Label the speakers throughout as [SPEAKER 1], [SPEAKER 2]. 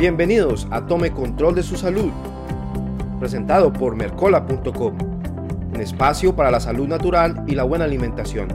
[SPEAKER 1] Bienvenidos a Tome Control de su Salud, presentado por Mercola.com, un espacio para la salud natural y la buena alimentación.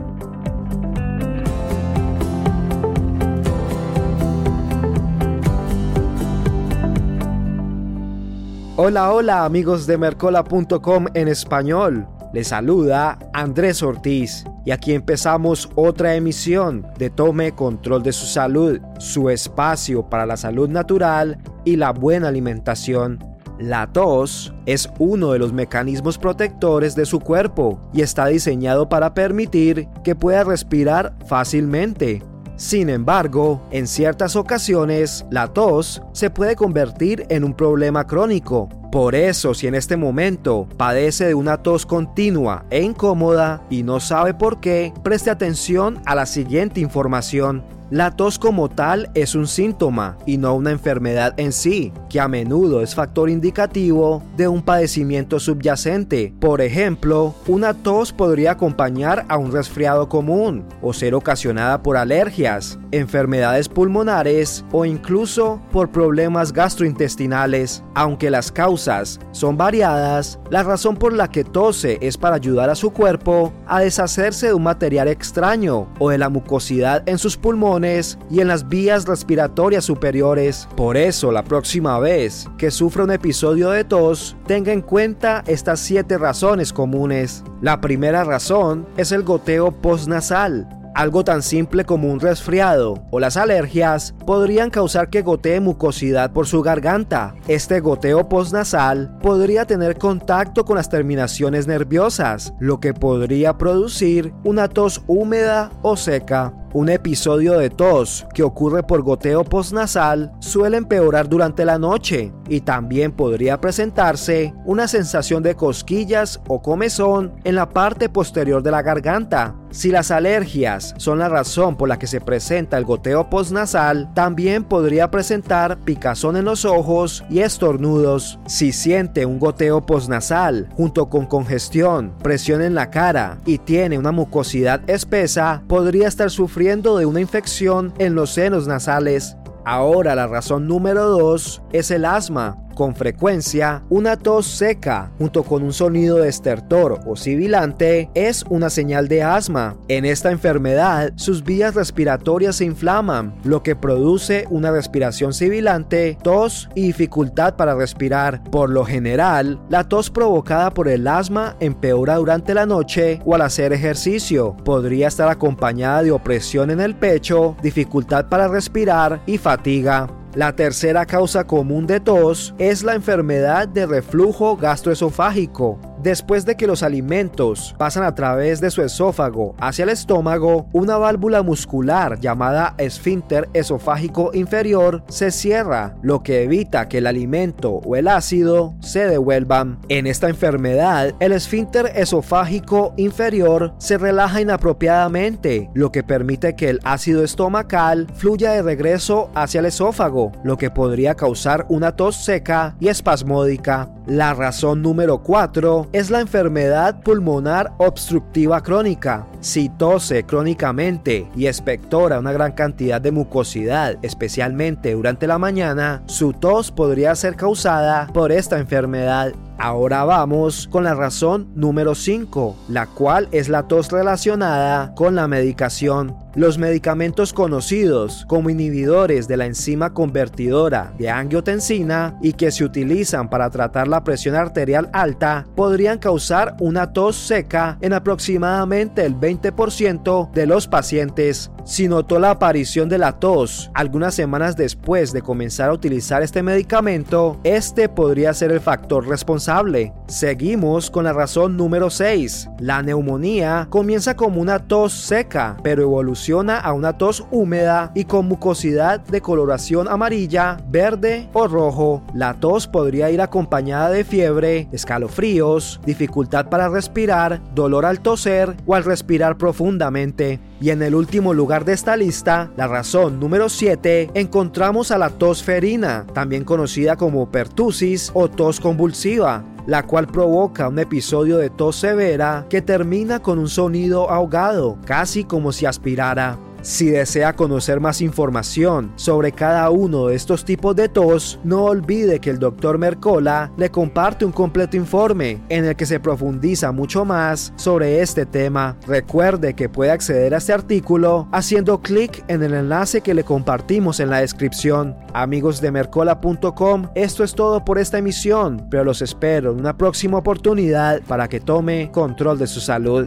[SPEAKER 1] Hola, hola amigos de Mercola.com en español. Les saluda Andrés Ortiz y aquí empezamos otra emisión de Tome Control de su Salud, su espacio para la salud natural y la buena alimentación. La tos es uno de los mecanismos protectores de su cuerpo y está diseñado para permitir que pueda respirar fácilmente. Sin embargo, en ciertas ocasiones, la tos se puede convertir en un problema crónico. Por eso, si en este momento padece de una tos continua e incómoda y no sabe por qué, preste atención a la siguiente información. La tos como tal es un síntoma y no una enfermedad en sí, que a menudo es factor indicativo de un padecimiento subyacente. Por ejemplo, una tos podría acompañar a un resfriado común o ser ocasionada por alergias, enfermedades pulmonares o incluso por problemas gastrointestinales. Aunque las causas son variadas, la razón por la que tose es para ayudar a su cuerpo a deshacerse de un material extraño o de la mucosidad en sus pulmones y en las vías respiratorias superiores. Por eso, la próxima vez que sufra un episodio de tos, tenga en cuenta estas siete razones comunes. La primera razón es el goteo postnasal. Algo tan simple como un resfriado o las alergias podrían causar que gotee mucosidad por su garganta. Este goteo postnasal podría tener contacto con las terminaciones nerviosas, lo que podría producir una tos húmeda o seca. Un episodio de tos que ocurre por goteo postnasal suele empeorar durante la noche y también podría presentarse una sensación de cosquillas o comezón en la parte posterior de la garganta. Si las alergias son la razón por la que se presenta el goteo postnasal, también podría presentar picazón en los ojos y estornudos. Si siente un goteo postnasal junto con congestión, presión en la cara y tiene una mucosidad espesa, podría estar sufriendo de una infección en los senos nasales. Ahora la razón número 2 es el asma. Con frecuencia, una tos seca junto con un sonido de estertor o sibilante es una señal de asma. En esta enfermedad, sus vías respiratorias se inflaman, lo que produce una respiración sibilante, tos y dificultad para respirar. Por lo general, la tos provocada por el asma empeora durante la noche o al hacer ejercicio. Podría estar acompañada de opresión en el pecho, dificultad para respirar y fatiga. La tercera causa común de tos es la enfermedad de reflujo gastroesofágico. Después de que los alimentos pasan a través de su esófago hacia el estómago, una válvula muscular llamada esfínter esofágico inferior se cierra, lo que evita que el alimento o el ácido se devuelvan. En esta enfermedad, el esfínter esofágico inferior se relaja inapropiadamente, lo que permite que el ácido estomacal fluya de regreso hacia el esófago, lo que podría causar una tos seca y espasmódica. La razón número 4 es la enfermedad pulmonar obstructiva crónica. Si tose crónicamente y expectora una gran cantidad de mucosidad, especialmente durante la mañana, su tos podría ser causada por esta enfermedad Ahora vamos con la razón número 5, la cual es la tos relacionada con la medicación. Los medicamentos conocidos como inhibidores de la enzima convertidora de angiotensina y que se utilizan para tratar la presión arterial alta podrían causar una tos seca en aproximadamente el 20% de los pacientes. Si notó la aparición de la tos algunas semanas después de comenzar a utilizar este medicamento, este podría ser el factor responsable. Seguimos con la razón número 6. La neumonía comienza como una tos seca, pero evoluciona a una tos húmeda y con mucosidad de coloración amarilla, verde o rojo. La tos podría ir acompañada de fiebre, escalofríos, dificultad para respirar, dolor al toser o al respirar profundamente. Y en el último lugar de esta lista, la razón número 7, encontramos a la tos ferina, también conocida como pertusis o tos convulsiva la cual provoca un episodio de tos severa que termina con un sonido ahogado, casi como si aspirara. Si desea conocer más información sobre cada uno de estos tipos de tos, no olvide que el Dr. Mercola le comparte un completo informe en el que se profundiza mucho más sobre este tema. Recuerde que puede acceder a este artículo haciendo clic en el enlace que le compartimos en la descripción. Amigos de mercola.com, esto es todo por esta emisión, pero los espero en una próxima oportunidad para que tome control de su salud.